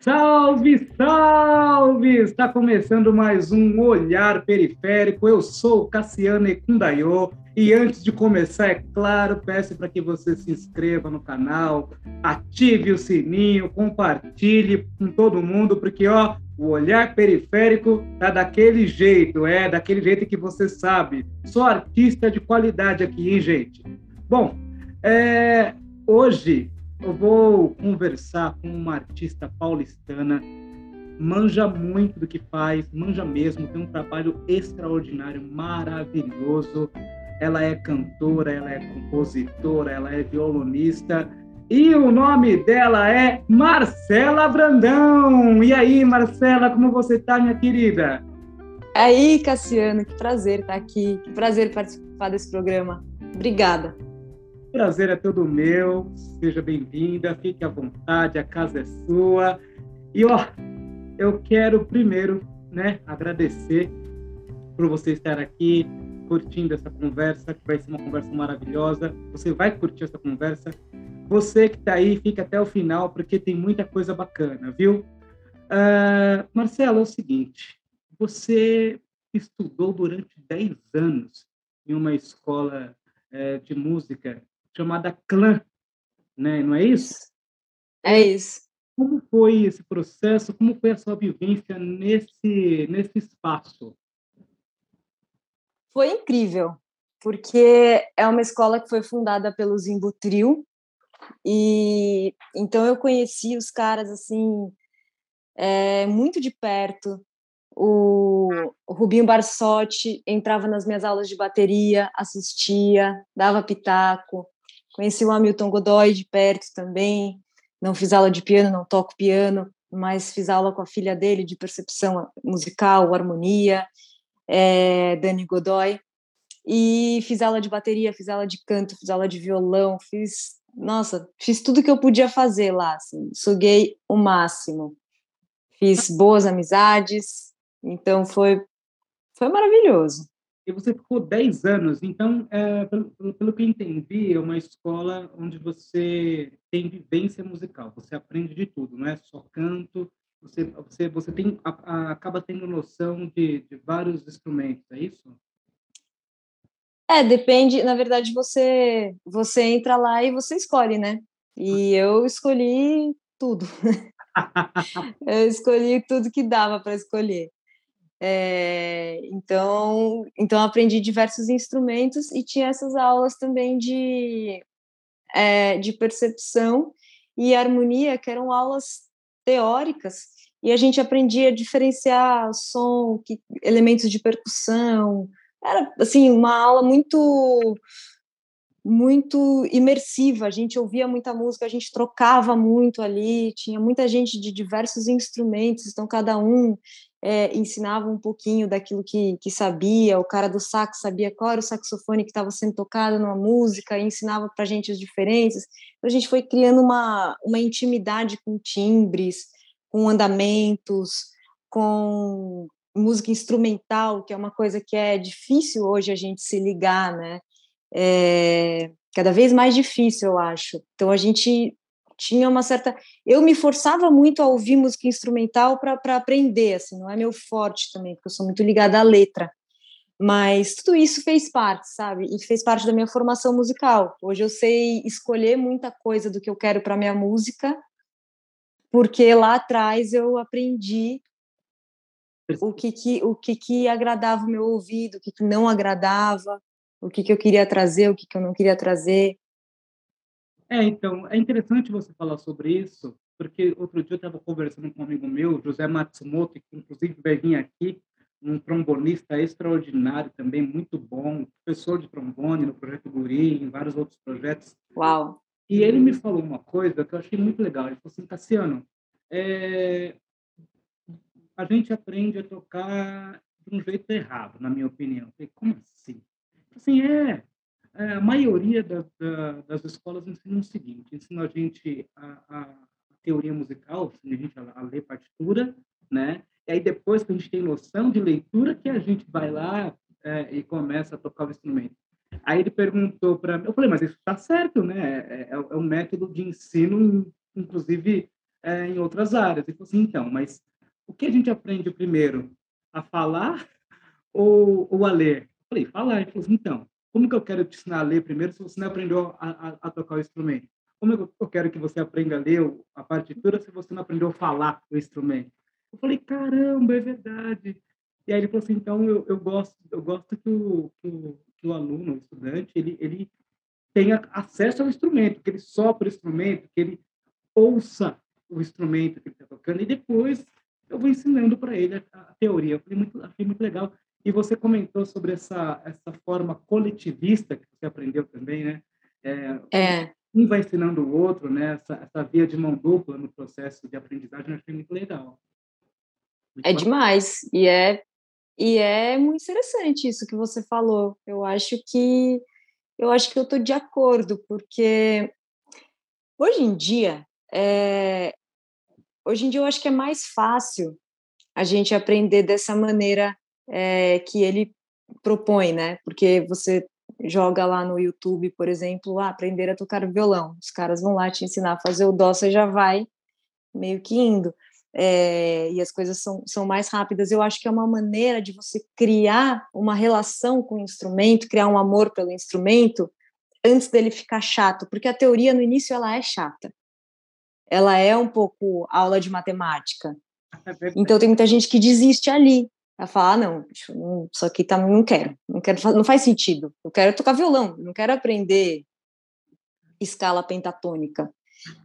Salve, salve! Está começando mais um Olhar Periférico. Eu sou Cassiano Ekundayo e antes de começar, é claro, peço para que você se inscreva no canal, ative o sininho, compartilhe com todo mundo, porque ó, o Olhar Periférico tá daquele jeito, é daquele jeito que você sabe. Sou artista de qualidade aqui, hein, gente? Bom, é, hoje eu vou conversar com uma artista paulistana, manja muito do que faz, manja mesmo, tem um trabalho extraordinário, maravilhoso. Ela é cantora, ela é compositora, ela é violonista. E o nome dela é Marcela Brandão. E aí, Marcela, como você está, minha querida? Aí, Cassiano, que prazer estar aqui, que prazer participar desse programa. Obrigada prazer é todo meu. Seja bem-vinda, fique à vontade, a casa é sua. E ó, eu quero primeiro, né, agradecer por você estar aqui curtindo essa conversa, que vai ser uma conversa maravilhosa. Você vai curtir essa conversa. Você que está aí, fica até o final, porque tem muita coisa bacana, viu? Uh, Marcelo, é o seguinte: você estudou durante 10 anos em uma escola é, de música chamada clã, né? Não é isso? É isso. Como foi esse processo? Como foi a sua vivência nesse nesse espaço? Foi incrível, porque é uma escola que foi fundada pelo Zimbo Trio, e então eu conheci os caras assim é, muito de perto. O, o Rubinho Barsotti entrava nas minhas aulas de bateria, assistia, dava pitaco. Conheci o Hamilton Godoy de perto também. Não fiz aula de piano, não toco piano, mas fiz aula com a filha dele de percepção musical, harmonia, é, Dani Godoy. E fiz aula de bateria, fiz aula de canto, fiz aula de violão, fiz, nossa, fiz tudo que eu podia fazer lá, assim, suguei o máximo. Fiz boas amizades, então foi foi maravilhoso e você ficou 10 anos. Então, é, pelo, pelo, que eu entendi, é uma escola onde você tem vivência musical, você aprende de tudo, não é só canto, você, você, você tem, a, a, acaba tendo noção de, de vários instrumentos, é isso? É, depende, na verdade, você, você entra lá e você escolhe, né? E eu escolhi tudo. eu escolhi tudo que dava para escolher. É, então, então aprendi diversos instrumentos e tinha essas aulas também de, é, de percepção e harmonia, que eram aulas teóricas, e a gente aprendia a diferenciar som, que, elementos de percussão. Era assim uma aula muito muito imersiva, a gente ouvia muita música, a gente trocava muito ali, tinha muita gente de diversos instrumentos, então cada um é, ensinava um pouquinho daquilo que, que sabia, o cara do sax sabia qual era o saxofone que estava sendo tocado numa música, e ensinava para a gente as diferenças. Então, a gente foi criando uma, uma intimidade com timbres, com andamentos, com música instrumental, que é uma coisa que é difícil hoje a gente se ligar, né? É, cada vez mais difícil, eu acho. Então a gente tinha uma certa. Eu me forçava muito a ouvir música instrumental para aprender, assim, não é meu forte também, porque eu sou muito ligada à letra. Mas tudo isso fez parte, sabe? E fez parte da minha formação musical. Hoje eu sei escolher muita coisa do que eu quero para minha música, porque lá atrás eu aprendi o que que, o que, que agradava o meu ouvido, o que, que não agradava, o que, que eu queria trazer, o que, que eu não queria trazer. É, então, é interessante você falar sobre isso, porque outro dia eu estava conversando com um amigo meu, José Matsumoto, que inclusive vai vir aqui, um trombonista extraordinário também, muito bom, professor de trombone no Projeto Guri, em vários outros projetos. Uau! E ele me falou uma coisa que eu achei muito legal. Ele falou assim, Cassiano, é... a gente aprende a tocar de um jeito errado, na minha opinião. Eu falei, como assim? Assim, é, é, a maioria da, da, das escolas ensinam o seguinte, ensinam a gente a, a teoria musical, ensina a gente a, a ler partitura, né? E aí depois que a gente tem noção de leitura, que a gente vai lá é, e começa a tocar o instrumento. Aí ele perguntou para mim, eu falei, mas isso está certo, né? É, é, é, um método de ensino, inclusive é, em outras áreas. Ele falou assim, então, mas o que a gente aprende primeiro? A falar ou, ou a ler? Eu falei, falar. Ele falou assim, então, como que eu quero te ensinar a ler primeiro se você não aprendeu a, a, a tocar o instrumento? Como eu quero que você aprenda a ler a partitura se você não aprendeu a falar o instrumento? Eu falei, caramba, é verdade. E aí ele falou assim, então eu, eu gosto, eu gosto que o, que o, que o aluno, o estudante, ele, ele tenha acesso ao instrumento, que ele sopre o instrumento, que ele ouça o instrumento que ele está tocando e depois eu vou ensinando para ele a, a, teoria. Eu falei muito, achei muito legal. E você comentou sobre essa essa forma coletivista que você aprendeu também, né? É. é. Um vai ensinando o outro, né? Essa, essa via de mão dupla no processo de aprendizagem, eu achei muito legal. Muito é bacana. demais. E é e é muito interessante isso que você falou. Eu acho que eu acho que eu estou de acordo, porque hoje em dia, é, hoje em dia eu acho que é mais fácil a gente aprender dessa maneira é, que ele propõe, né? Porque você joga lá no YouTube, por exemplo, ah, aprender a tocar violão. Os caras vão lá te ensinar a fazer o dó, você já vai meio que indo é, e as coisas são, são mais rápidas. Eu acho que é uma maneira de você criar uma relação com o instrumento, criar um amor pelo instrumento, antes dele ficar chato, porque a teoria no início ela é chata. Ela é um pouco aula de matemática. É então tem muita gente que desiste ali. Ela fala, ah, não, isso aqui tá, não quero, não quero, não faz sentido. Eu quero tocar violão, não quero aprender escala pentatônica.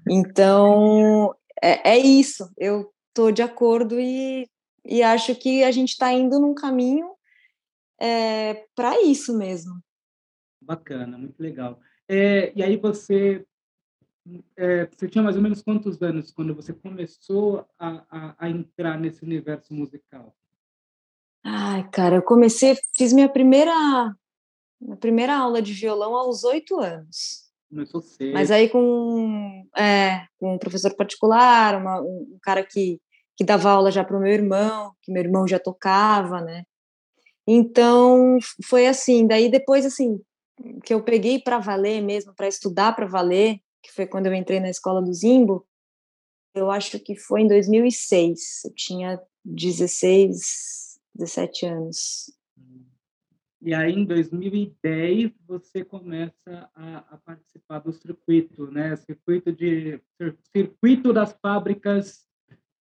Então, é, é isso. Eu estou de acordo e, e acho que a gente está indo num caminho é, para isso mesmo. Bacana, muito legal. É, e aí você, é, você tinha mais ou menos quantos anos quando você começou a, a, a entrar nesse universo musical? Ai, cara, eu comecei, fiz minha primeira, minha primeira aula de violão aos oito anos. Começou cedo. Mas aí com, é, com um professor particular, uma, um cara que que dava aula já para o meu irmão, que meu irmão já tocava, né? Então foi assim. Daí depois assim que eu peguei para valer mesmo, para estudar para valer, que foi quando eu entrei na escola do Zimbo. Eu acho que foi em 2006. Eu tinha 16, 17 anos. E aí, em 2010, você começa a, a, participar do circuito, né? Circuito de circuito das fábricas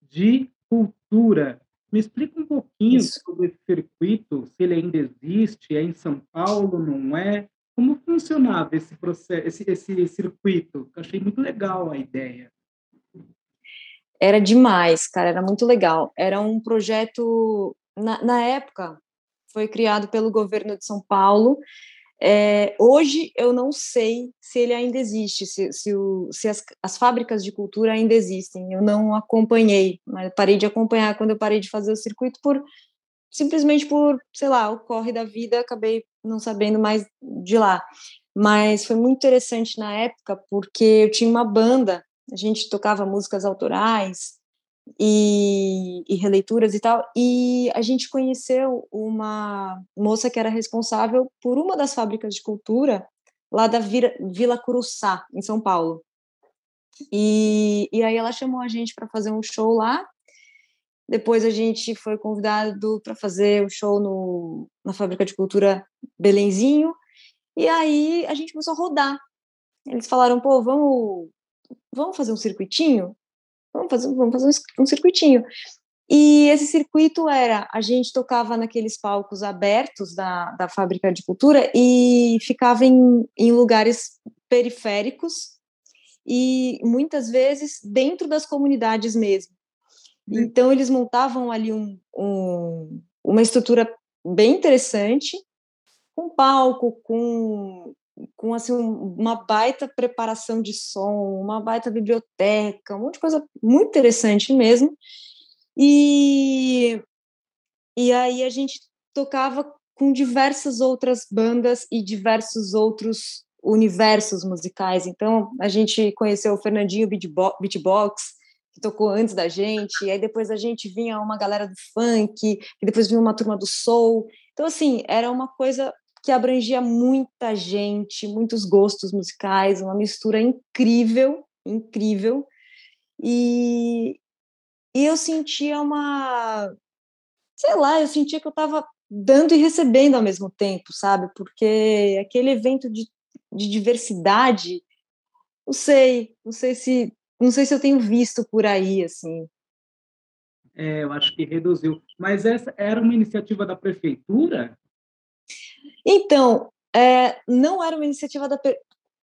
de cultura. Me explica um pouquinho Isso. sobre esse circuito, se ele ainda existe, é em São Paulo, não é? Como funcionava esse processo, esse, esse circuito? Eu achei muito legal a ideia. Era demais, cara, era muito legal. Era um projeto, na, na época, foi criado pelo governo de São Paulo é, hoje eu não sei se ele ainda existe, se, se, o, se as, as, fábricas de cultura ainda existem. Eu não acompanhei, mas parei de acompanhar quando eu parei de fazer o circuito por simplesmente por, sei lá, o corre da vida, acabei não sabendo mais de lá. Mas foi muito interessante na época porque eu tinha uma banda, a gente tocava músicas autorais, e, e, releituras e tal. E a gente conheceu uma moça que era responsável por uma das fábricas de cultura lá da Vila, Vila Curuçá, em São Paulo. E, e aí ela chamou a gente para fazer um show lá. Depois a gente foi convidado para fazer o um show no, na Fábrica de Cultura Belenzinho. E aí a gente começou a rodar. Eles falaram, pô, vamos, vamos fazer um circuitinho? Vamos fazer, vamos fazer um, um circuitinho. E esse circuito era, a gente tocava naqueles palcos abertos da, da fábrica de cultura e ficava em, em lugares periféricos e muitas vezes dentro das comunidades mesmo. Uhum. Então eles montavam ali um, um, uma estrutura bem interessante, com palco, com com assim uma baita preparação de som, uma baita biblioteca, um monte de coisa muito interessante mesmo. E e aí a gente tocava com diversas outras bandas e diversos outros universos musicais. Então a gente conheceu o Fernandinho Beatbox, que tocou antes da gente, e aí depois da gente vinha uma galera do funk, e depois vinha uma turma do soul. Então, assim, era uma coisa que abrangia muita gente, muitos gostos musicais, uma mistura incrível, incrível. E, e eu sentia uma. Sei lá, eu sentia que eu estava dando e recebendo ao mesmo tempo, sabe? Porque aquele evento de, de diversidade, não sei, não sei se não sei se eu tenho visto por aí assim. É, eu acho que reduziu. Mas essa era uma iniciativa da prefeitura? Então, é, não era uma iniciativa da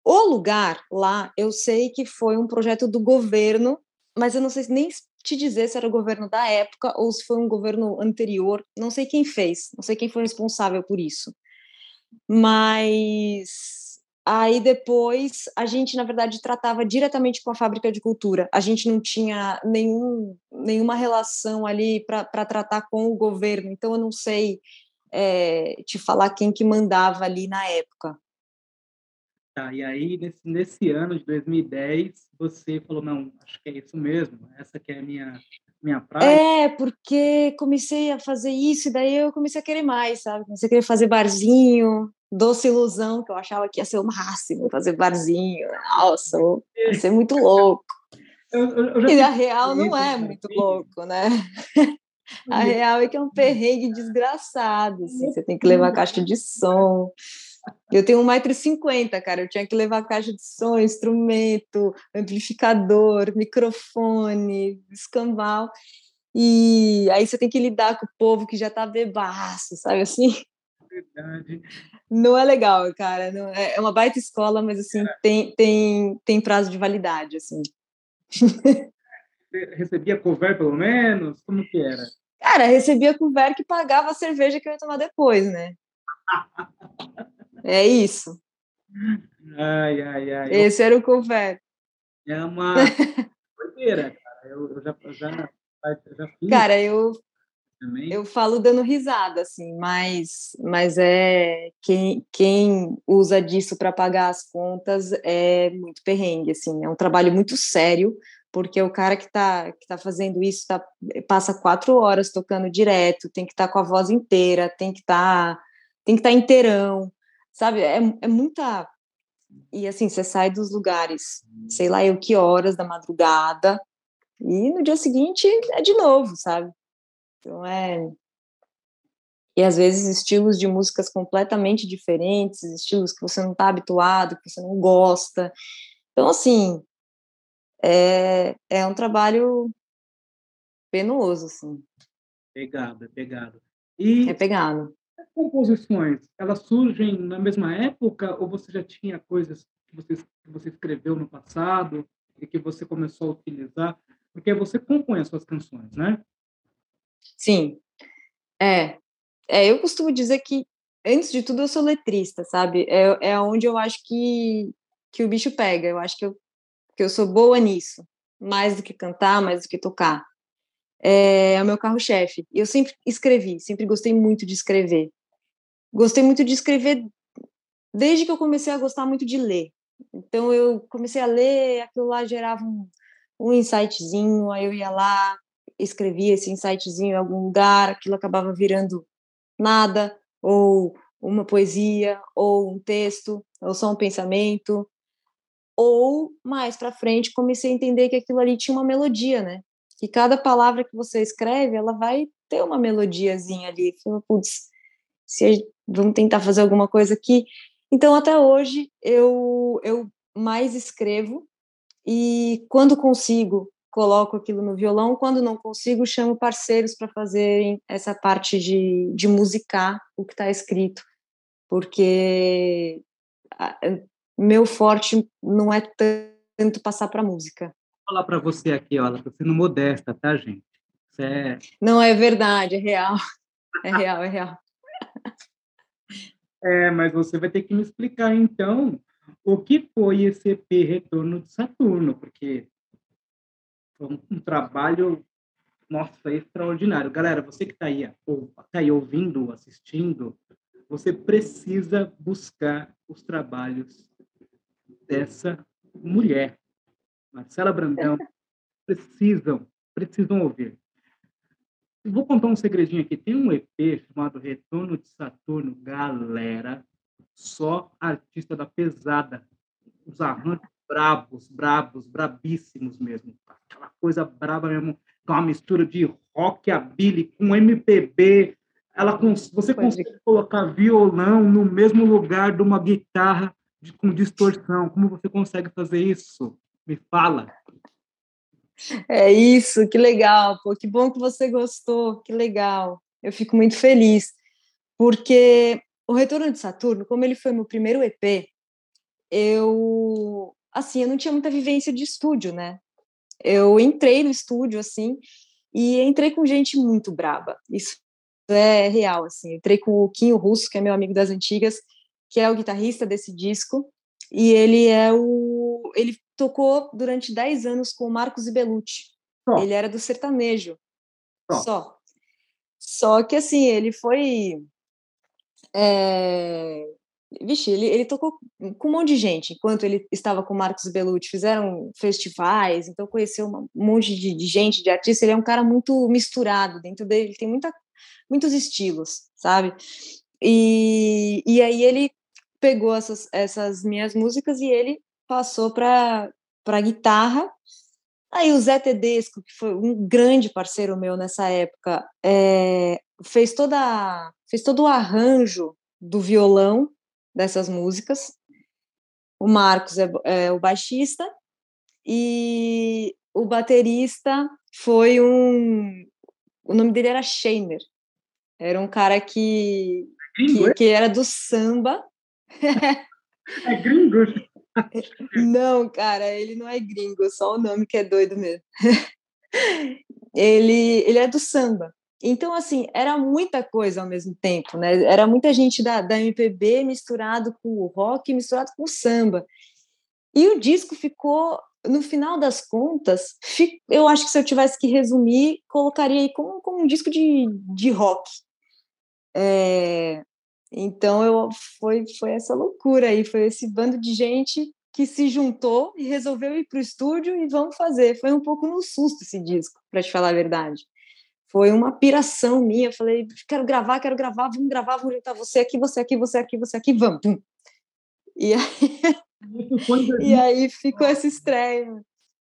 o lugar lá, eu sei que foi um projeto do governo, mas eu não sei nem te dizer se era o governo da época ou se foi um governo anterior, não sei quem fez, não sei quem foi responsável por isso. Mas aí depois a gente, na verdade, tratava diretamente com a fábrica de cultura. A gente não tinha nenhum, nenhuma relação ali para tratar com o governo, então eu não sei é, te falar quem que mandava ali na época. Tá, e aí, nesse, nesse ano de 2010, você falou, não, acho que é isso mesmo, essa que é a minha, minha praia. É, porque comecei a fazer isso, e daí eu comecei a querer mais, sabe? Comecei a querer fazer barzinho, doce ilusão, que eu achava que ia ser o máximo, fazer barzinho. Nossa, ia ser muito louco. Eu, eu, e a real não é muito louco, né? A real é que é um perrengue desgraçado, assim. Você tem que levar caixa de som, eu tenho 1,50m, cara. Eu tinha que levar caixa de som, instrumento, amplificador, microfone, escambau. E aí você tem que lidar com o povo que já tá bebaço, sabe assim? Verdade. Não é legal, cara. Não, é, é uma baita escola, mas assim, tem, tem, tem prazo de validade, assim. Você recebia cover, pelo menos? Como que era? Cara, recebia cover que pagava a cerveja que eu ia tomar depois, né? É isso. Ai, ai, ai. Esse era o confete. É uma doideira, cara. Eu, eu, já, eu já, já fiz. Cara, eu, eu falo dando risada, assim, mas, mas é quem, quem usa disso para pagar as contas é muito perrengue, assim, é um trabalho muito sério, porque o cara que está que tá fazendo isso tá, passa quatro horas tocando direto, tem que estar tá com a voz inteira, tem que estar tá, tem que estar tá inteirão, sabe? É, é muita. E assim, você sai dos lugares, sei lá eu que horas da madrugada, e no dia seguinte é de novo, sabe? Então é. E às vezes estilos de músicas completamente diferentes, estilos que você não está habituado, que você não gosta. Então, assim, é, é um trabalho penoso, assim. Pegado, é pegado. E é pegado composições, elas surgem na mesma época ou você já tinha coisas que você, que você escreveu no passado e que você começou a utilizar? Porque você compõe as suas canções, né? Sim. É. é eu costumo dizer que, antes de tudo, eu sou letrista, sabe? É, é onde eu acho que, que o bicho pega. Eu acho que eu, que eu sou boa nisso. Mais do que cantar, mais do que tocar. É, é o meu carro-chefe. Eu sempre escrevi, sempre gostei muito de escrever gostei muito de escrever desde que eu comecei a gostar muito de ler. Então eu comecei a ler, aquilo lá gerava um, um insightzinho, aí eu ia lá, escrevia esse insightzinho em algum lugar, aquilo acabava virando nada, ou uma poesia, ou um texto, ou só um pensamento. Ou mais para frente comecei a entender que aquilo ali tinha uma melodia, né? Que cada palavra que você escreve, ela vai ter uma melodiazinha ali. Putz, se vamos tentar fazer alguma coisa aqui. Então, até hoje, eu, eu mais escrevo e, quando consigo, coloco aquilo no violão. Quando não consigo, chamo parceiros para fazerem essa parte de, de musicar o que está escrito, porque meu forte não é tanto passar para música. Vou falar para você aqui, olha, estou sendo modesta, tá, gente? É... Não, é verdade, é real. É real, é real. É, mas você vai ter que me explicar, então, o que foi esse EP Retorno de Saturno, porque foi um, um trabalho, nossa, extraordinário. Galera, você que está aí, ou, tá aí ouvindo, assistindo, você precisa buscar os trabalhos dessa mulher, Marcela Brandão. precisam, precisam ouvir. Vou contar um segredinho aqui. Tem um EP chamado Retorno de Saturno, galera, só artista da pesada. Os arranjos brabos, brabos, brabíssimos mesmo. Aquela coisa braba mesmo, com uma mistura de rock, com MPB. Ela, você consegue colocar violão no mesmo lugar de uma guitarra com distorção. Como você consegue fazer isso? Me fala. É isso, que legal, pô, que bom que você gostou, que legal. Eu fico muito feliz, porque o Retorno de Saturno, como ele foi meu primeiro EP, eu, assim, eu não tinha muita vivência de estúdio, né? Eu entrei no estúdio, assim, e entrei com gente muito braba. Isso é real, assim. Entrei com o Quinho Russo, que é meu amigo das antigas, que é o guitarrista desse disco, e ele é o ele tocou durante 10 anos com o Marcos Ibelucci. Oh. Ele era do sertanejo. Oh. Só. Só que assim, ele foi é... Vixe, ele, ele tocou com um monte de gente enquanto ele estava com o Marcos Belucci. Fizeram festivais, então conheceu um monte de, de gente, de artista. Ele é um cara muito misturado dentro dele, tem muita, muitos estilos, sabe? E, e aí ele pegou essas, essas minhas músicas e ele passou para para guitarra. Aí o Zé Tedesco, que foi um grande parceiro meu nessa época, é, fez toda fez todo o arranjo do violão dessas músicas. O Marcos é, é o baixista e o baterista foi um o nome dele era Scheiner. Era um cara que, que, que era do samba. É gringo. Não, cara, ele não é gringo, só o nome que é doido mesmo. ele, ele é do samba. Então, assim, era muita coisa ao mesmo tempo, né? Era muita gente da, da MPB misturado com o rock, misturado com o samba. E o disco ficou, no final das contas, eu acho que se eu tivesse que resumir, colocaria aí como, como um disco de, de rock. É, então eu foi foi essa loucura aí, foi esse bando de gente que se juntou e resolveu ir para o estúdio e vamos fazer. Foi um pouco no susto esse disco, para te falar a verdade. Foi uma piração minha. Eu falei, quero gravar, quero gravar, vamos gravar, vamos juntar você aqui, você aqui, você aqui, você aqui, vamos. E aí, e aí ficou essa estreia.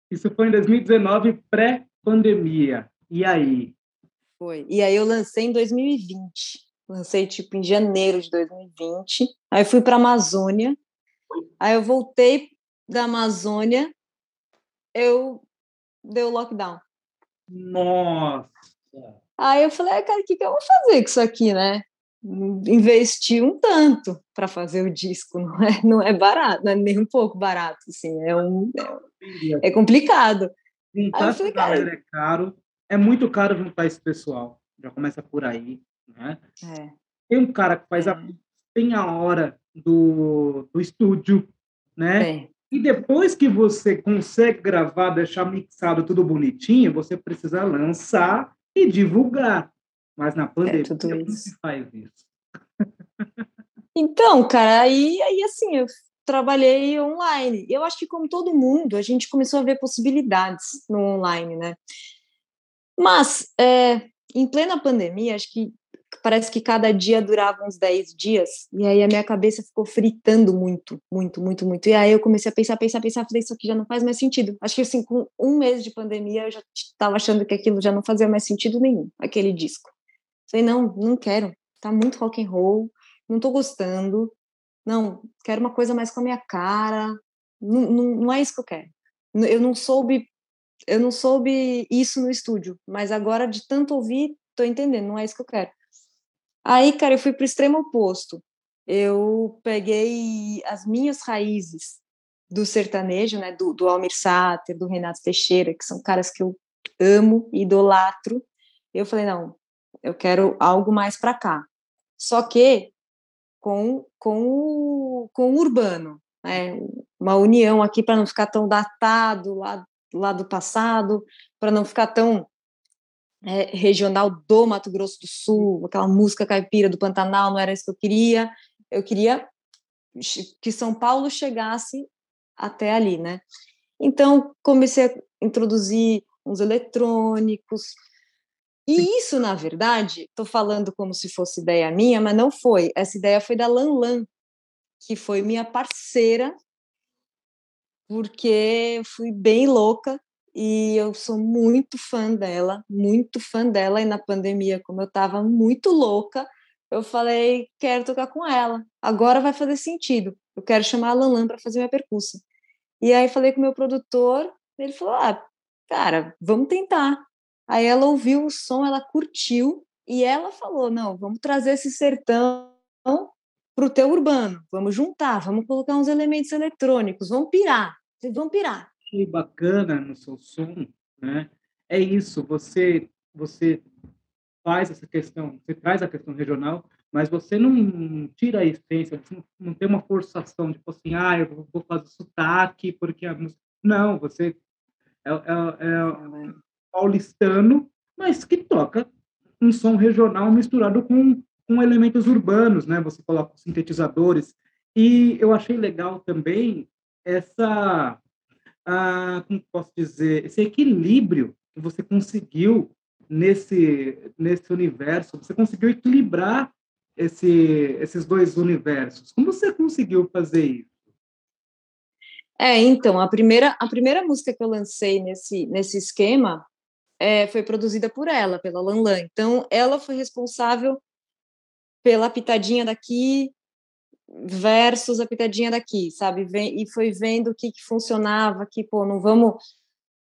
Isso foi em 2019, pré-pandemia. E aí? Foi. E aí eu lancei em 2020. Lancei tipo em janeiro de 2020. Aí fui para a Amazônia. Aí eu voltei da Amazônia. Eu deu lockdown. Nossa. Aí eu falei, ah, cara, o que, que eu vou fazer com isso aqui, né? Investir um tanto para fazer o disco, não é, não é barato, não é nem um pouco barato, assim, é, um, é, é complicado. Juntar falei, cara, é caro, é muito caro juntar esse pessoal, já começa por aí. Né? É. Tem um cara que faz é. a, tem a hora do, do estúdio, né? É. E depois que você consegue gravar, deixar mixado tudo bonitinho, você precisa lançar e divulgar. Mas na é, pandemia, é como se faz isso? Então, cara, aí, aí assim, eu trabalhei online. Eu acho que, como todo mundo, a gente começou a ver possibilidades no online, né? Mas, é, em plena pandemia, acho que parece que cada dia durava uns 10 dias, e aí a minha cabeça ficou fritando muito, muito, muito, muito. E aí eu comecei a pensar, pensar, pensar, falei, isso aqui já não faz mais sentido. Acho que assim, com um mês de pandemia, eu já estava achando que aquilo já não fazia mais sentido nenhum, aquele disco. Falei, não, não quero, tá muito rock and roll, não tô gostando, não, quero uma coisa mais com a minha cara, não, não, não é isso que eu quero. Eu não soube eu não soube isso no estúdio, mas agora de tanto ouvir, tô entendendo, não é isso que eu quero. Aí, cara, eu fui para o extremo oposto. Eu peguei as minhas raízes do sertanejo, né, do, do Almir Sater, do Renato Teixeira, que são caras que eu amo, idolatro. Eu falei, não, eu quero algo mais para cá. Só que com, com, o, com o urbano, né? uma união aqui para não ficar tão datado lá, lá do passado, para não ficar tão é, regional do Mato Grosso do Sul, aquela música caipira do Pantanal, não era isso que eu queria. Eu queria que São Paulo chegasse até ali, né? Então comecei introduzir uns eletrônicos. E isso, na verdade, estou falando como se fosse ideia minha, mas não foi. Essa ideia foi da Lan Lan, que foi minha parceira, porque fui bem louca e eu sou muito fã dela, muito fã dela. E na pandemia, como eu estava muito louca, eu falei, quero tocar com ela. Agora vai fazer sentido. Eu quero chamar a Lan para fazer minha percussa. E aí falei com o meu produtor, ele falou, ah, cara, vamos tentar. Aí ela ouviu o som, ela curtiu e ela falou, não, vamos trazer esse sertão para o teu urbano, vamos juntar, vamos colocar uns elementos eletrônicos, vamos pirar, vamos pirar. Que bacana no seu som, né? É isso, você você faz essa questão, você traz a questão regional, mas você não tira a essência, você não, não tem uma forçação, tipo assim, ah, eu vou fazer sotaque, porque a música... Não, você é, é, é paulistano, mas que toca um som regional misturado com, com elementos urbanos, né? Você coloca sintetizadores. E eu achei legal também essa, ah, como posso dizer, esse equilíbrio que você conseguiu nesse, nesse universo, você conseguiu equilibrar esse, esses dois universos. Como você conseguiu fazer isso? É, então, a primeira, a primeira música que eu lancei nesse, nesse esquema é, foi produzida por ela, pela Lan Lan. Então, ela foi responsável pela pitadinha daqui versus a pitadinha daqui, sabe? E foi vendo o que, que funcionava, que, pô, não vamos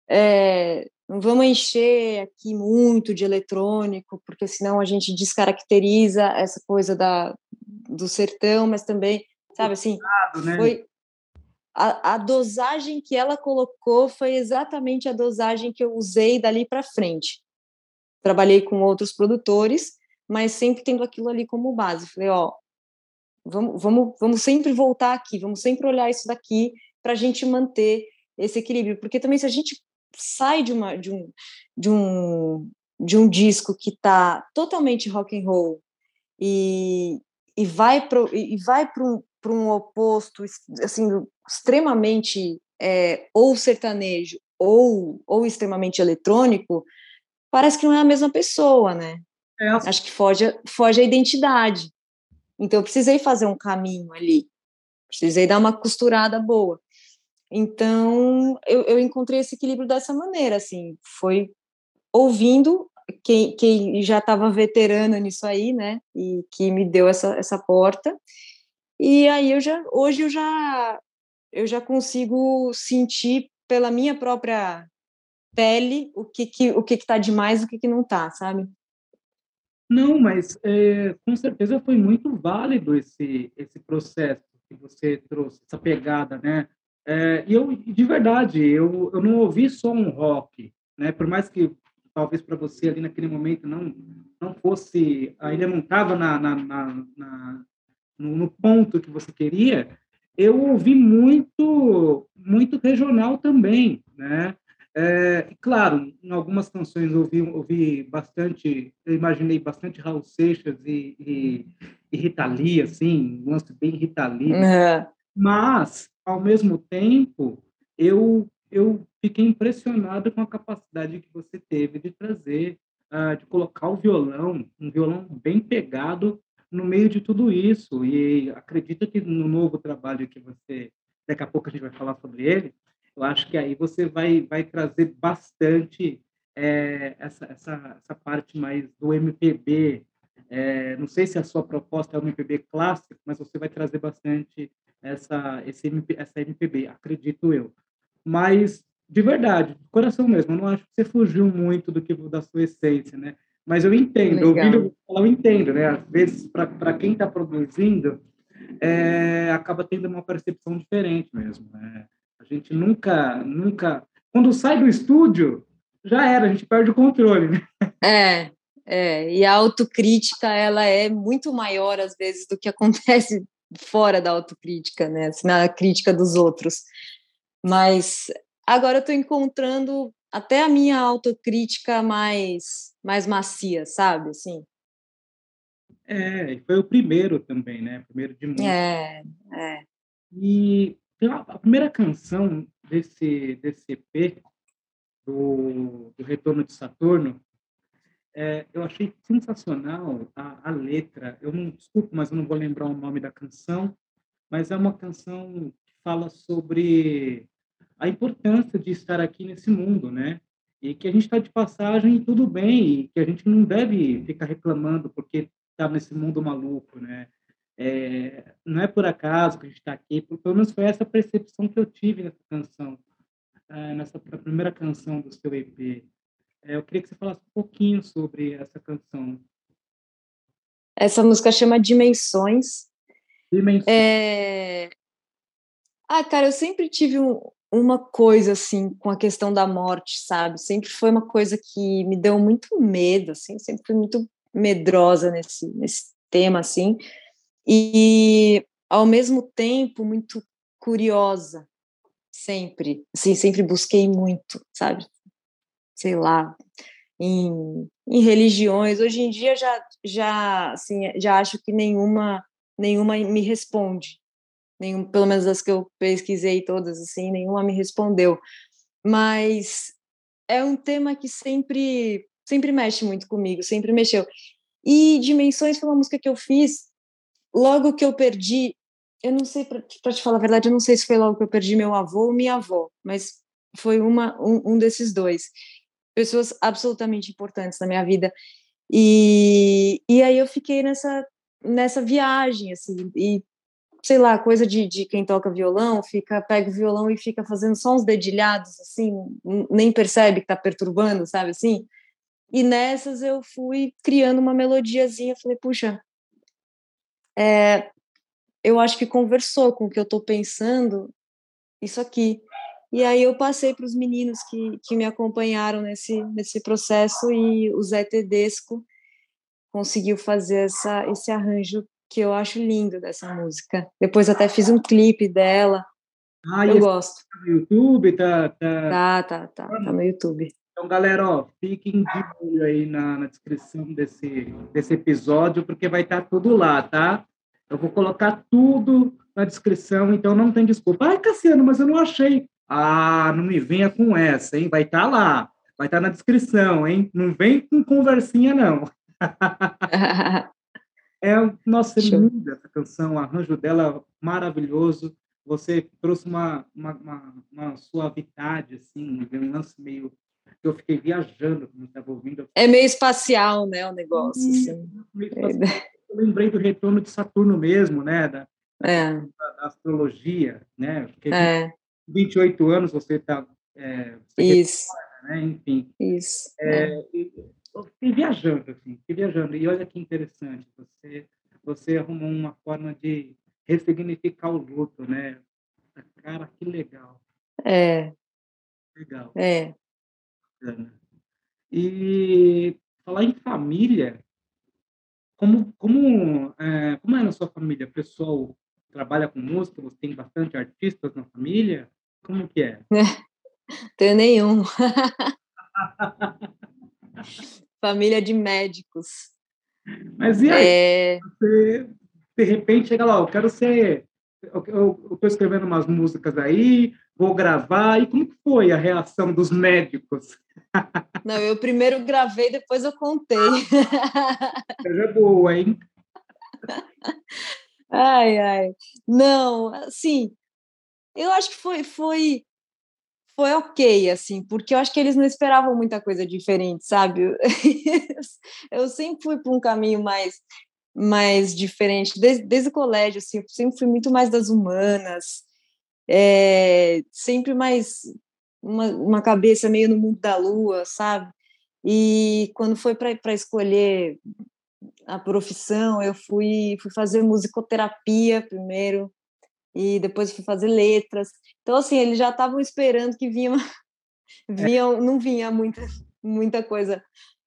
é, não vamos encher aqui muito de eletrônico, porque senão a gente descaracteriza essa coisa da, do sertão, mas também, sabe assim, né? foi a, a, dosagem que ela colocou foi exatamente a dosagem que eu usei dali para frente. Trabalhei com outros produtores, mas sempre tendo aquilo ali como base. Falei, ó, vamos, vamos, vamos sempre voltar aqui, vamos sempre olhar isso daqui para a gente manter esse equilíbrio, porque também se a gente sai de, uma, de, um, de, um, de um disco que está totalmente rock and roll e, e vai para e vai para um, um oposto assim extremamente é, ou sertanejo ou, ou extremamente eletrônico parece que não é a mesma pessoa né é. acho que foge foge a identidade então eu precisei fazer um caminho ali. Precisei dar uma costurada boa. Então, eu, eu encontrei esse equilíbrio dessa maneira, assim, foi ouvindo quem, quem já estava veterana nisso aí, né, e que me deu essa, essa porta, e aí eu já, hoje eu já, eu já consigo sentir pela minha própria pele o que que o que está demais, o que que não está, sabe? Não, mas é, com certeza foi muito válido esse esse processo que você trouxe, essa pegada, né? É, e eu, de verdade, eu, eu não ouvi só um rock, né? Por mais que talvez para você ali naquele momento não não fosse, ainda não estava na, na, na, na no, no, ponto que você queria, eu ouvi muito muito regional também, né? É, claro, em algumas canções eu ouvi, ouvi bastante, eu imaginei bastante Raul Seixas e, e, e Rita Lee, assim, um lance bem Rita Lee. Uhum. Mas ao mesmo tempo, eu, eu fiquei impressionado com a capacidade que você teve de trazer, uh, de colocar o violão, um violão bem pegado no meio de tudo isso. E acredito que no novo trabalho que você, daqui a pouco a gente vai falar sobre ele, eu acho que aí você vai, vai trazer bastante é, essa, essa, essa parte mais do MPB. É, não sei se a sua proposta é o MPB clássico, mas você vai trazer bastante essa, esse MP, essa MPB, acredito eu. Mas, de verdade, de coração mesmo, eu não acho que você fugiu muito do que da sua essência, né? Mas eu entendo, ouvindo eu entendo, né? Às vezes, para quem está produzindo, é, acaba tendo uma percepção diferente mesmo. Né? A gente nunca, nunca... Quando sai do estúdio, já era, a gente perde o controle, né? É, é, e a autocrítica, ela é muito maior, às vezes, do que acontece fora da autocrítica, né? Assim, na crítica dos outros. Mas agora eu estou encontrando até a minha autocrítica mais mais macia, sabe? Assim. É, foi o primeiro também, né? Primeiro de muitos. É, é. E a primeira canção desse desse EP do, do Retorno de Saturno, é, eu achei sensacional a, a, letra. Eu não, mas eu não vou lembrar o nome da canção, mas é uma canção que fala sobre a importância de estar aqui nesse mundo, né? E que a gente está de passagem e tudo bem, e que a gente não deve ficar reclamando porque está nesse mundo maluco, né? É, não é por acaso que a gente está aqui, pelo menos foi essa percepção que eu tive nessa canção, é, nessa primeira canção do seu EP. É, eu queria que você falasse um pouquinho sobre essa canção. Essa música chama Dimensões. Dimensões. É... Ah, cara, eu sempre tive um, uma coisa assim com a questão da morte, sabe? Sempre foi uma coisa que me deu muito medo, assim, sempre fui muito medrosa nesse, nesse tema, assim e ao mesmo tempo muito curiosa, sempre, assim, sempre busquei muito, sabe? Sei lá, em, em religiões. Hoje em dia já já assim, já acho que nenhuma nenhuma me responde. Nenhum, pelo menos as que eu pesquisei todas assim, nenhuma me respondeu. Mas é um tema que sempre sempre mexe muito comigo, sempre mexeu. E Dimensões foi uma música que eu fiz logo que eu perdi, eu não sei, para te falar a verdade, eu não sei se foi logo que eu perdi meu avô ou minha avó, mas foi uma, um, um desses dois. Pessoas absolutamente importantes na minha vida. E, e aí eu fiquei nessa, nessa viagem, assim, e sei lá, coisa de, de quem toca violão, fica, pega o violão e fica fazendo só uns dedilhados, assim, nem percebe que tá perturbando, sabe assim? E nessas eu fui criando uma melodiazinha, falei, puxa, é, eu acho que conversou com o que eu estou pensando, isso aqui. E aí eu passei para os meninos que, que me acompanharam nesse, nesse processo e o Zé Tedesco conseguiu fazer essa, esse arranjo que eu acho lindo dessa música. Depois até fiz um clipe dela. Ah, eu gosto. Tá no YouTube? Tá, tá... tá, tá, tá, tá no YouTube. Então, galera, ó, fiquem de olho aí na, na descrição desse, desse episódio, porque vai estar tá tudo lá, tá? Eu vou colocar tudo na descrição, então não tem desculpa. Ai, Cassiano, mas eu não achei. Ah, não me venha com essa, hein? Vai estar tá lá, vai estar tá na descrição, hein? Não vem com conversinha, não. é, nossa, é linda essa canção, o arranjo dela maravilhoso. Você trouxe uma, uma, uma, uma suavidade, assim, um lance meio eu fiquei viajando quando estava ouvindo. É meio espacial, né, o negócio. Assim. É eu lembrei do retorno de Saturno mesmo, né? Da, é. da, da astrologia, né? Porque é. 28 anos você está. É, Isso. né? Enfim. Isso. É, é. eu fiquei viajando, assim, fiquei viajando. E olha que interessante, você, você arrumou uma forma de ressignificar o luto, né? Cara, que legal. É. Legal. É. E falar em família, como, como, é, como é na sua família? O pessoal trabalha com música? Você tem bastante artistas na família? Como que é? Tenho nenhum. família de médicos. Mas e aí? É... Você, de repente, chega lá, eu quero ser... Eu estou escrevendo umas músicas aí, vou gravar. E como que foi a reação dos médicos? Não, eu primeiro gravei, depois eu contei. Seja boa, hein? Ai, ai. Não, assim, eu acho que foi, foi, foi ok, assim, porque eu acho que eles não esperavam muita coisa diferente, sabe? Eu sempre fui para um caminho mais mais diferente, desde, desde o colégio, assim, eu sempre fui muito mais das humanas, é, sempre mais uma, uma cabeça meio no mundo da lua, sabe? E quando foi para escolher a profissão, eu fui, fui fazer musicoterapia primeiro, e depois fui fazer letras. Então, assim, eles já estavam esperando que vinha, uma, vinha não vinha muita, muita coisa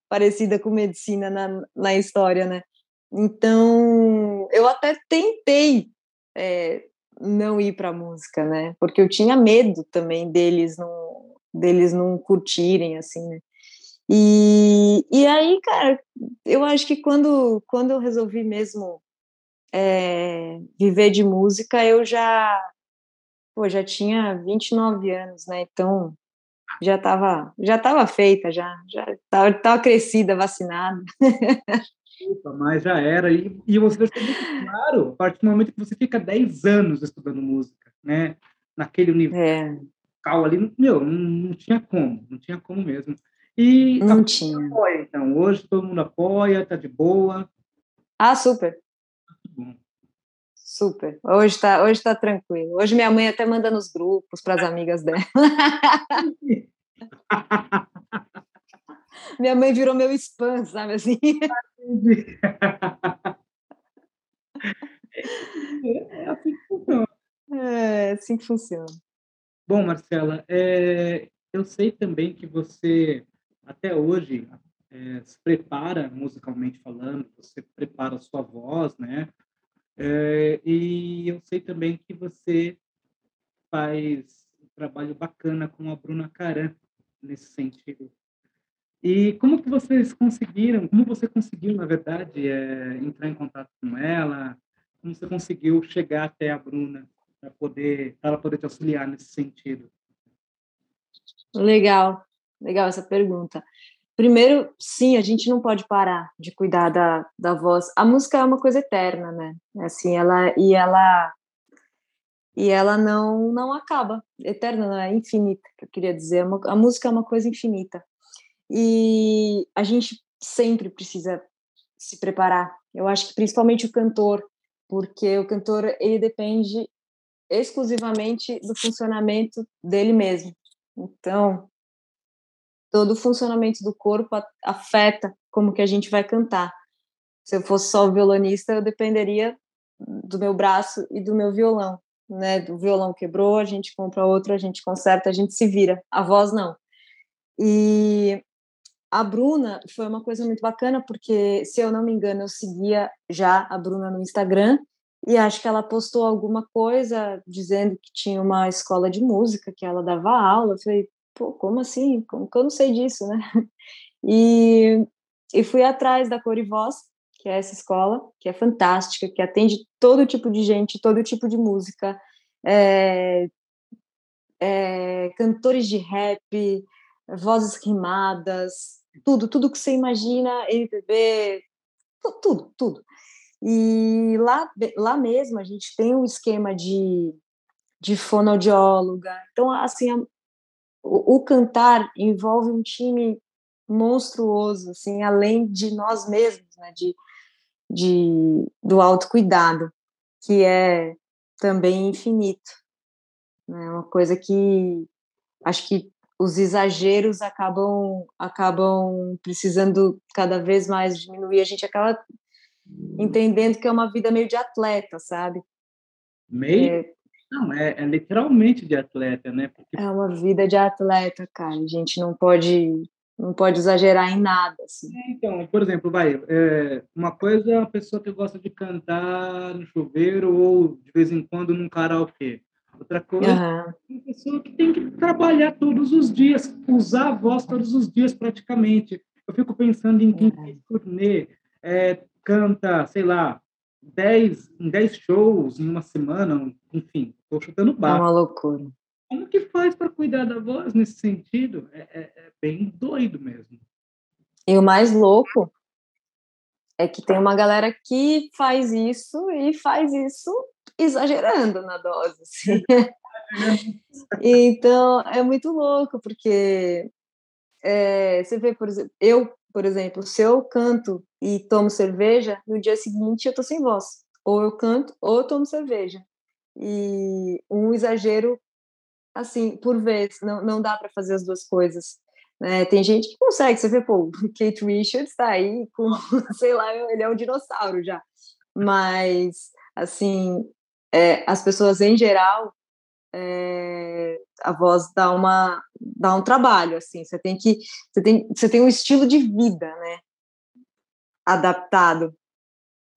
parecida com medicina na, na história, né? Então, eu até tentei é, não ir para música, né? Porque eu tinha medo também deles não deles não curtirem assim, né? E, e aí, cara, eu acho que quando quando eu resolvi mesmo é, viver de música, eu já pô, já tinha 29 anos, né? Então, já estava já tava feita, já já estava tava crescida, vacinada. Opa, mas já era. E, e você deixou muito claro, a partir do momento que você fica 10 anos estudando música, né? Naquele universo é. ali, meu, não, não tinha como, não tinha como mesmo. E não tinha. Apoia, então. Hoje todo mundo apoia, tá de boa. Ah, super. Super. Hoje tá, hoje tá tranquilo. Hoje minha mãe até manda nos grupos para as amigas dela. minha mãe virou meu spam, sabe assim? é assim que funciona. É assim que funciona. Bom, Marcela, é, eu sei também que você até hoje é, se prepara musicalmente falando, você prepara a sua voz, né? É, e eu sei também que você faz um trabalho bacana com a Bruna Caran nesse sentido. E como que vocês conseguiram, como você conseguiu, na verdade, é, entrar em contato com ela? Como você conseguiu chegar até a Bruna para poder, ela poder te auxiliar nesse sentido? Legal, legal essa pergunta. Primeiro, sim, a gente não pode parar de cuidar da, da voz. A música é uma coisa eterna, né? Assim, ela e ela e ela não não acaba. Eterna não é infinita, que eu queria dizer. É a música é uma coisa infinita. E a gente sempre precisa se preparar. Eu acho que principalmente o cantor, porque o cantor ele depende exclusivamente do funcionamento dele mesmo. Então, todo o funcionamento do corpo afeta como que a gente vai cantar. Se eu fosse só violonista, eu dependeria do meu braço e do meu violão, né? Do violão quebrou, a gente compra outro, a gente conserta, a gente se vira. A voz não. E a Bruna foi uma coisa muito bacana porque, se eu não me engano, eu seguia já a Bruna no Instagram e acho que ela postou alguma coisa dizendo que tinha uma escola de música, que ela dava aula. Eu falei, pô, como assim? Como que eu não sei disso, né? E, e fui atrás da Cor e Voz, que é essa escola, que é fantástica, que atende todo tipo de gente, todo tipo de música, é, é, cantores de rap, vozes rimadas, tudo, tudo que você imagina, MPB, tudo, tudo. E lá, lá mesmo a gente tem um esquema de, de fonoaudióloga. Então, assim, o, o, cantar envolve um time monstruoso, assim, além de nós mesmos, né, de, de, do autocuidado, que é também infinito. É né, uma coisa que acho que os exageros acabam acabam precisando cada vez mais diminuir. A gente acaba entendendo que é uma vida meio de atleta, sabe? Meio? É, não, é, é, literalmente de atleta, né? Porque... É uma vida de atleta, cara. A gente não pode não pode exagerar em nada. Assim. É, então, por exemplo, vai, é, uma coisa é a pessoa que gosta de cantar no chuveiro ou de vez em quando num karaokê. Outra coisa uhum. é uma pessoa que tem que trabalhar todos os dias, usar a voz todos os dias praticamente. Eu fico pensando em quem uhum. turnê, é, canta, sei lá, 10, em 10 shows em uma semana, enfim, estou chutando baixo. É uma loucura. Como que faz para cuidar da voz nesse sentido? É, é, é, bem doido mesmo. E o mais louco é que tem uma galera que faz isso e faz isso exagerando na dose. Assim. então, é muito louco, porque é, você vê, por exemplo, eu, por exemplo, se eu canto e tomo cerveja, no dia seguinte eu tô sem voz. Ou eu canto, ou eu tomo cerveja. E um exagero, assim, por vez, não, não dá para fazer as duas coisas. Né? Tem gente que consegue, você vê, pô, Kate Richards está aí com, sei lá, ele é um dinossauro já. Mas, assim, é, as pessoas em geral, é, a voz dá uma dá um trabalho assim você tem que você tem você tem um estilo de vida né adaptado.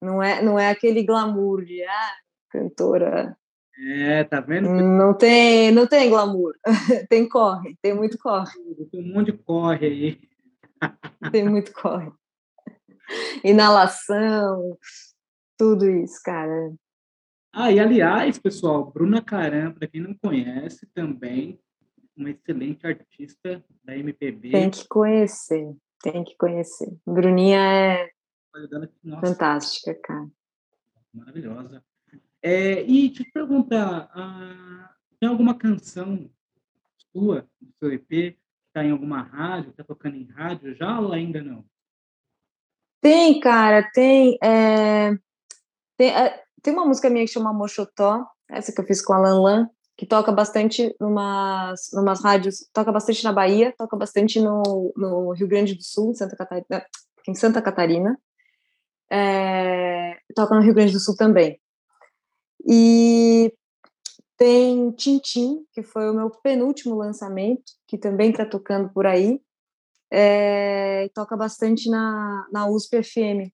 Não é, não é aquele glamour de ah, cantora. É, tá vendo? Não tem, não tem glamour. tem corre, tem muito corre. Tem um monte de corre aí. tem muito corre. Inalação, tudo isso, cara. Ah, e aliás, pessoal, Bruna Caram, para quem não conhece também, uma excelente artista da MPB. Tem que conhecer, tem que conhecer. Bruninha é Nossa, fantástica, cara. Maravilhosa. É, e te perguntar, ah, tem alguma canção sua, do seu EP, que está em alguma rádio, está tocando em rádio já ou ainda não? Tem, cara, tem. É, tem, é, tem uma música minha que chama Mochotó, essa que eu fiz com a Lan Lan, que toca bastante numas, numas rádios, toca bastante na Bahia, toca bastante no, no Rio Grande do Sul, em Santa Catarina, em Santa Catarina. É, toca no Rio Grande do Sul também. E tem Tintim, que foi o meu penúltimo lançamento, que também está tocando por aí. É, toca bastante na, na USP FM,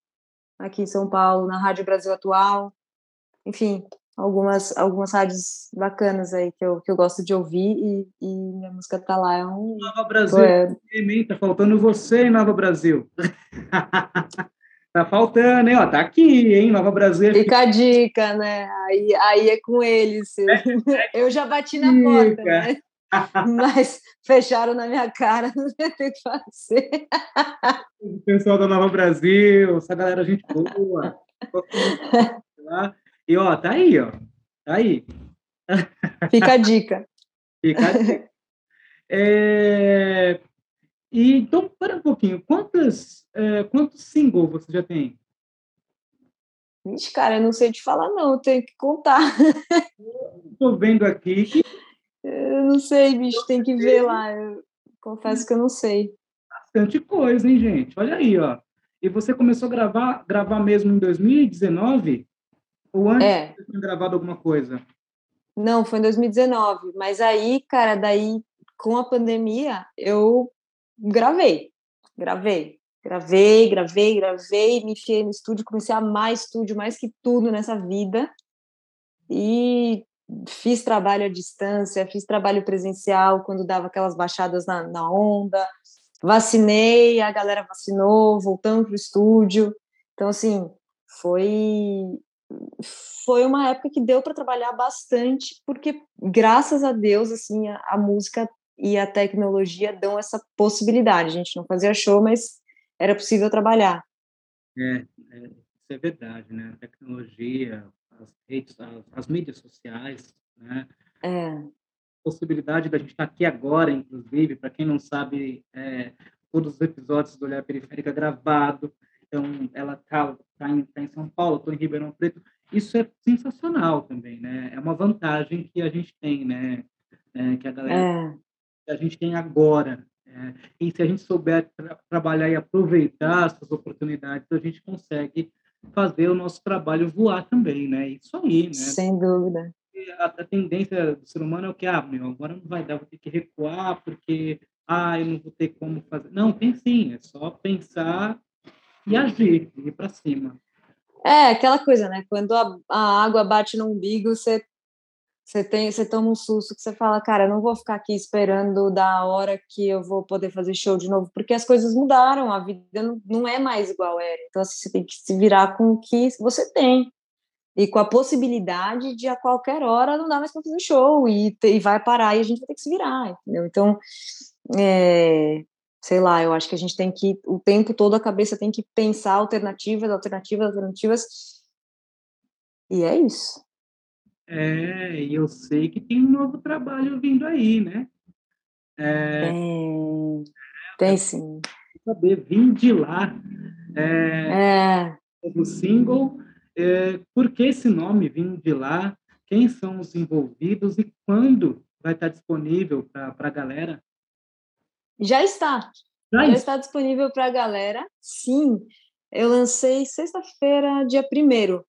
aqui em São Paulo, na Rádio Brasil Atual. Enfim, algumas, algumas rádios bacanas aí que eu, que eu gosto de ouvir e, e minha música tá lá. É um, Nova Brasil, é... tá faltando você em Nova Brasil. tá faltando, hein? Ó, tá aqui, hein? Nova Brasil. Fica a dica, né? Aí, aí é com eles. É, é eu já bati na porta, né? Mas fecharam na minha cara, não sei o que fazer. O pessoal da Nova Brasil, essa galera, gente boa. E ó, tá aí, ó. Tá aí. Fica a dica. Fica a dica. É... E, então, para um pouquinho. Quantos, é, quantos singles você já tem? Vixe, cara, eu não sei te falar, não. Eu tenho que contar. Estou vendo aqui que... Eu não sei, bicho. Tem que ver lá. Eu confesso que eu não sei. Bastante coisa, hein, gente? Olha aí, ó. E você começou a gravar, gravar mesmo em 2019? Ou antes é. você tinha gravado alguma coisa? Não, foi em 2019. Mas aí, cara, daí com a pandemia, eu gravei. Gravei. Gravei, gravei, gravei, me enfiei no estúdio, comecei a amar estúdio mais que tudo nessa vida. E fiz trabalho à distância, fiz trabalho presencial quando dava aquelas baixadas na, na onda. Vacinei, a galera vacinou, voltamos para o estúdio. Então, assim, foi foi uma época que deu para trabalhar bastante, porque graças a Deus, assim, a, a, música e a tecnologia dão essa possibilidade. A gente não fazia show, mas era possível trabalhar. É, é isso é verdade, né? A tecnologia, as redes, as, as mídias sociais, né? É. Possibilidade da gente estar aqui agora, inclusive, para quem não sabe, é, todos os episódios do Olhar Periférica é gravado, então ela está tá em, tá em São Paulo, estou em Ribeirão Preto. Isso é sensacional também, né? É uma vantagem que a gente tem, né? É, que a galera é. a gente tem agora. É, e se a gente souber tra trabalhar e aproveitar essas oportunidades, a gente consegue fazer o nosso trabalho voar também, né? Isso aí, né? Sem dúvida. A, a tendência do ser humano é o que, ah, meu, agora não vai dar, vou ter que recuar porque, ah, eu não vou ter como fazer. Não, tem sim, é só pensar e agir, ir para cima. É, aquela coisa, né? Quando a, a água bate no umbigo, você você tem, você toma um susto que você fala, cara, não vou ficar aqui esperando da hora que eu vou poder fazer show de novo, porque as coisas mudaram, a vida não, não é mais igual era. Então assim, você tem que se virar com o que você tem e com a possibilidade de a qualquer hora não dar mais para fazer show e, e vai parar e a gente vai ter que se virar, entendeu? Então, é, sei lá, eu acho que a gente tem que, o tempo todo a cabeça tem que pensar alternativas, alternativas, alternativas. E é isso. É, e eu sei que tem um novo trabalho vindo aí, né? É, tem, tem sim. Saber, vim de lá. É, é. O single, é, por que esse nome, Vim de lá? Quem são os envolvidos e quando vai estar disponível para a galera? Já está. Já, Já está disponível para a galera. Sim, eu lancei sexta-feira, dia 1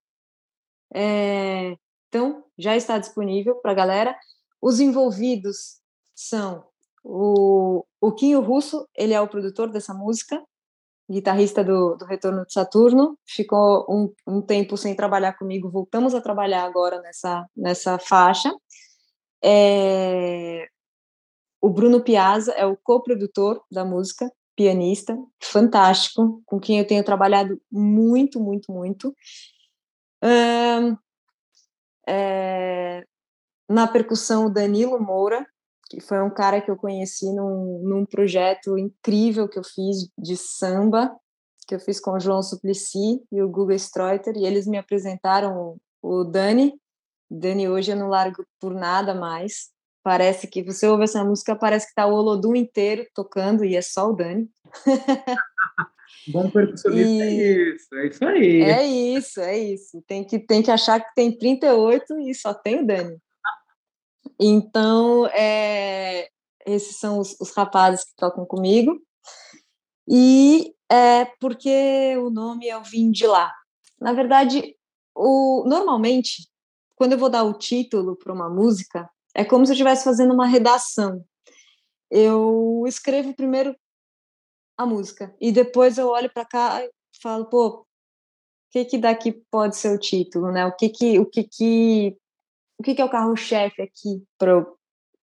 é, Então, já está disponível para a galera. Os envolvidos são o, o Quinho Russo, ele é o produtor dessa música, guitarrista do, do Retorno de Saturno, ficou um, um tempo sem trabalhar comigo, voltamos a trabalhar agora nessa, nessa faixa. É, o Bruno Piazza é o co-produtor da música, pianista, fantástico, com quem eu tenho trabalhado muito, muito, muito. Um, é, na percussão, o Danilo Moura, que foi um cara que eu conheci num, num projeto incrível que eu fiz de samba, que eu fiz com o João Suplicy e o Guga Streuter, e eles me apresentaram o Dani. Dani hoje eu não largo por nada mais. Parece que você ouve essa música, parece que tá o Olodum inteiro tocando e é só o Dani. Bom percussionista é e... é isso, é isso aí. É isso, é isso. Tem que, tem que achar que tem 38 e só tem o Dani. Então, é, esses são os, os, rapazes que tocam comigo. E é porque o nome é o Vim de Lá. Na verdade, o, normalmente, quando eu vou dar o título para uma música, é como se eu estivesse fazendo uma redação. Eu escrevo primeiro a música e depois eu olho para cá e falo, pô, o que que daqui pode ser o título, né? O que que o que que o que, que é o carro-chefe aqui para eu,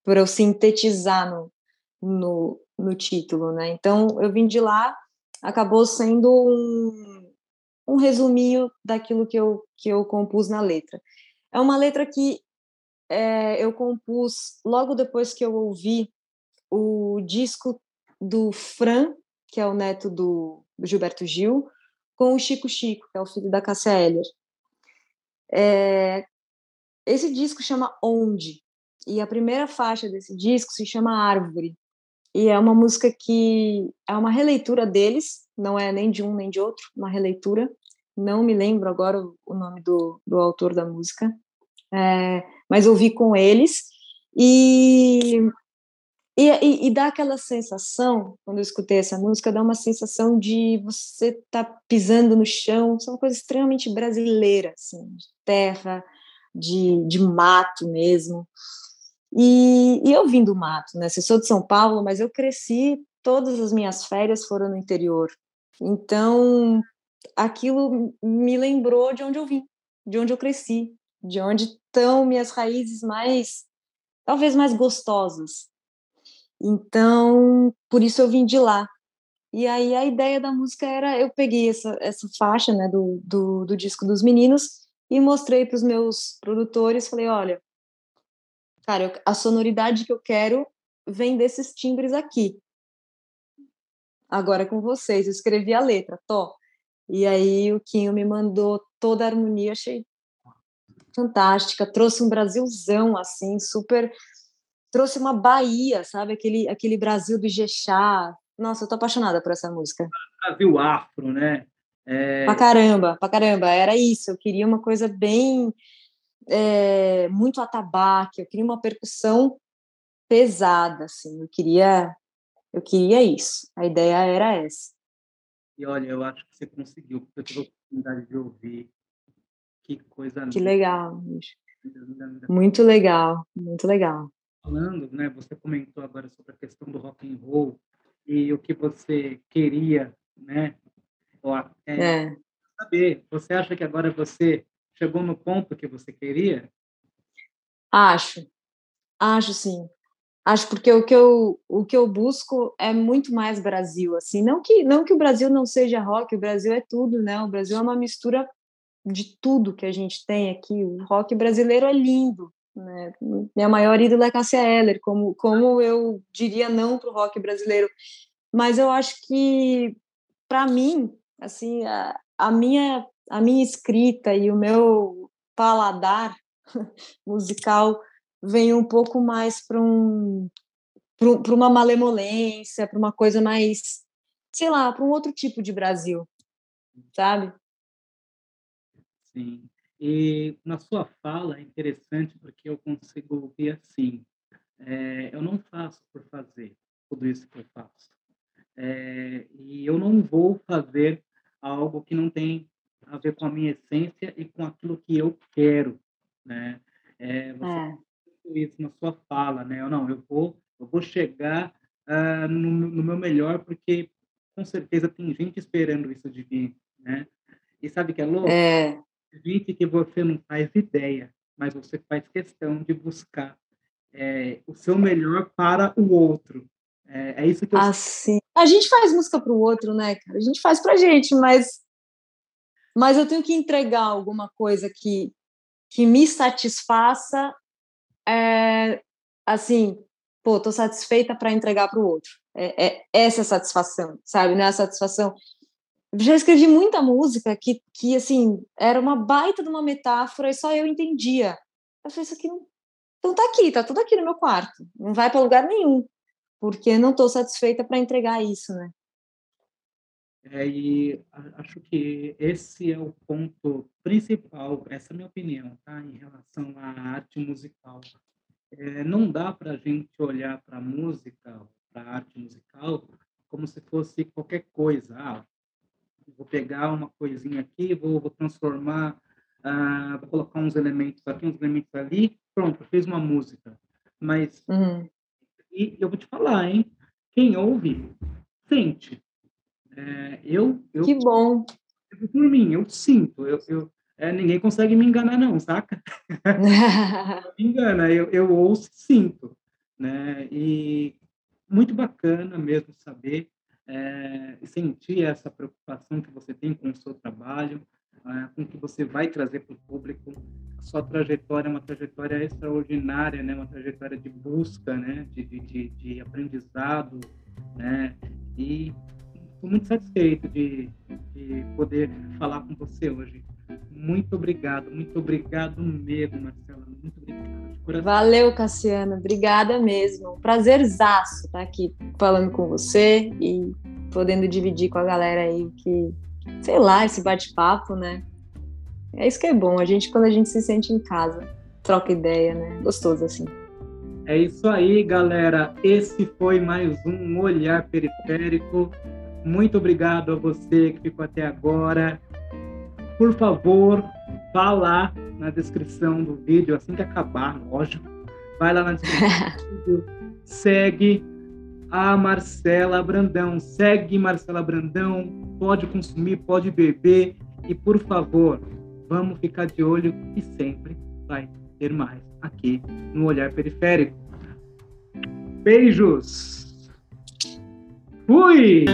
eu sintetizar no, no, no título, né? Então, eu vim de lá, acabou sendo um, um resuminho daquilo que eu, que eu compus na letra. É uma letra que é, eu compus logo depois que eu ouvi o disco do Fran, que é o neto do, Gilberto Gil, com o Chico Chico, que é o filho da Cássia Eller. É, esse disco chama Onde, e a primeira faixa desse disco se chama Árvore. E é uma música que é uma releitura deles, não é nem de um nem de outro, uma releitura. Não me lembro agora o nome do, do autor da música, é, mas ouvi com eles. E, e, e, dá aquela sensação, quando eu escutei essa música, dá uma sensação de você tá pisando no chão, são coisas extremamente brasileiras, assim, de terra, de, de mato mesmo. E, e eu vim do mato, né? Eu sou de São Paulo, mas eu cresci, todas as minhas férias foram no interior. Então, aquilo me lembrou de onde eu vim, de onde eu cresci, de onde estão minhas raízes mais, talvez mais gostosas. Então, por isso eu vim de lá. E aí a ideia da música era, eu peguei essa, essa faixa, né, do, do, do disco dos meninos e mostrei para os meus produtores, falei, olha, cara, a sonoridade que eu quero vem desses timbres aqui. Agora é com vocês, eu escrevi a letra, tô. E aí o Quinho me mandou toda a harmonia, achei fantástica, trouxe um Brasilzão assim, super trouxe uma Bahia, sabe? Aquele aquele Brasil do Ijexá. Nossa, eu tô apaixonada por essa música. Brasil afro, né? É... Pra caramba, pra caramba. Era isso. Eu queria uma coisa bem. É, muito atabaque, eu queria uma percussão pesada, assim. Eu queria, eu queria isso. A ideia era essa. E olha, eu acho que você conseguiu, porque eu tive a oportunidade de ouvir. Que coisa Que legal, Muito legal, muito legal. Falando, né? Você comentou agora sobre a questão do rock and roll e o que você queria, né? É, é. Saber, você acha que agora você chegou no ponto que você queria? Acho, acho sim. Acho porque o que eu o que eu busco é muito mais Brasil, assim, não que não que o Brasil não seja rock, o Brasil é tudo, né? O Brasil é uma mistura de tudo que a gente tem aqui. O rock brasileiro é lindo, né? Minha maior ídola é Cássia Eller, como como eu diria não para o rock brasileiro, mas eu acho que para mim assim, a, a, minha, a minha escrita e o meu paladar musical vem um pouco mais para um, uma malemolência, para uma coisa mais, sei lá, para um outro tipo de Brasil, sabe? Sim. E na sua fala é interessante porque eu consigo ouvir assim: é, eu não faço por fazer tudo isso que eu faço. É, e eu não vou fazer algo que não tem a ver com a minha essência e com aquilo que eu quero, né? É, você é. isso na sua fala, né? Eu não, eu vou, eu vou chegar uh, no, no, meu melhor porque com certeza tem gente esperando isso de mim, né? E sabe que é louco? É. Gente que você não faz ideia, mas você faz questão de buscar é, o seu melhor para o outro. É, é isso que eu. Assim, a gente faz música para o outro, né, cara? A gente faz para gente, mas mas eu tenho que entregar alguma coisa que que me satisfaça, é, assim, pô, tô satisfeita para entregar para o outro. É, é, essa satisfação, sabe? Não é a satisfação. Já escrevi muita música que, que, assim, era uma baita de uma metáfora e só eu entendia. Eu falei, isso aqui não. Então tá aqui, tá tudo aqui no meu quarto. Não vai para lugar nenhum. Porque não tô satisfeita para entregar isso, né? É, e acho que esse é o ponto principal, essa é a minha opinião, tá? Em relação à arte musical. É, não dá para a gente olhar para a música, para a arte musical, como se fosse qualquer coisa. Ah, vou pegar uma coisinha aqui, vou, vou transformar, ah, vou colocar uns elementos aqui, uns elementos ali, pronto, fez uma música. Mas, uhum. e eu vou te falar, hein? Quem ouve, sente é, eu, eu, que bom. Por mim, eu sinto. Eu, eu é, ninguém consegue me enganar, não, saca? me engana, eu, eu ouço e sinto. Né? E muito bacana mesmo saber é, sentir essa preocupação que você tem com o seu trabalho, é, com o que você vai trazer para o público. A sua trajetória é uma trajetória extraordinária, né? uma trajetória de busca, né? de, de, de aprendizado, né? e Estou muito satisfeito de, de poder falar com você hoje. Muito obrigado, muito obrigado mesmo, Marcela. Muito obrigado. Valeu, Cassiana. Obrigada mesmo. Prazerzaço estar aqui falando com você e podendo dividir com a galera aí que, sei lá, esse bate-papo, né? É isso que é bom. A gente, quando a gente se sente em casa, troca ideia, né? Gostoso assim. É isso aí, galera. Esse foi mais um Olhar Periférico. Muito obrigado a você que ficou até agora. Por favor, vá lá na descrição do vídeo, assim que acabar, lógico. Vai lá na descrição do vídeo, segue a Marcela Brandão. Segue Marcela Brandão, pode consumir, pode beber. E, por favor, vamos ficar de olho e sempre vai ter mais aqui no Olhar Periférico. Beijos! Fui!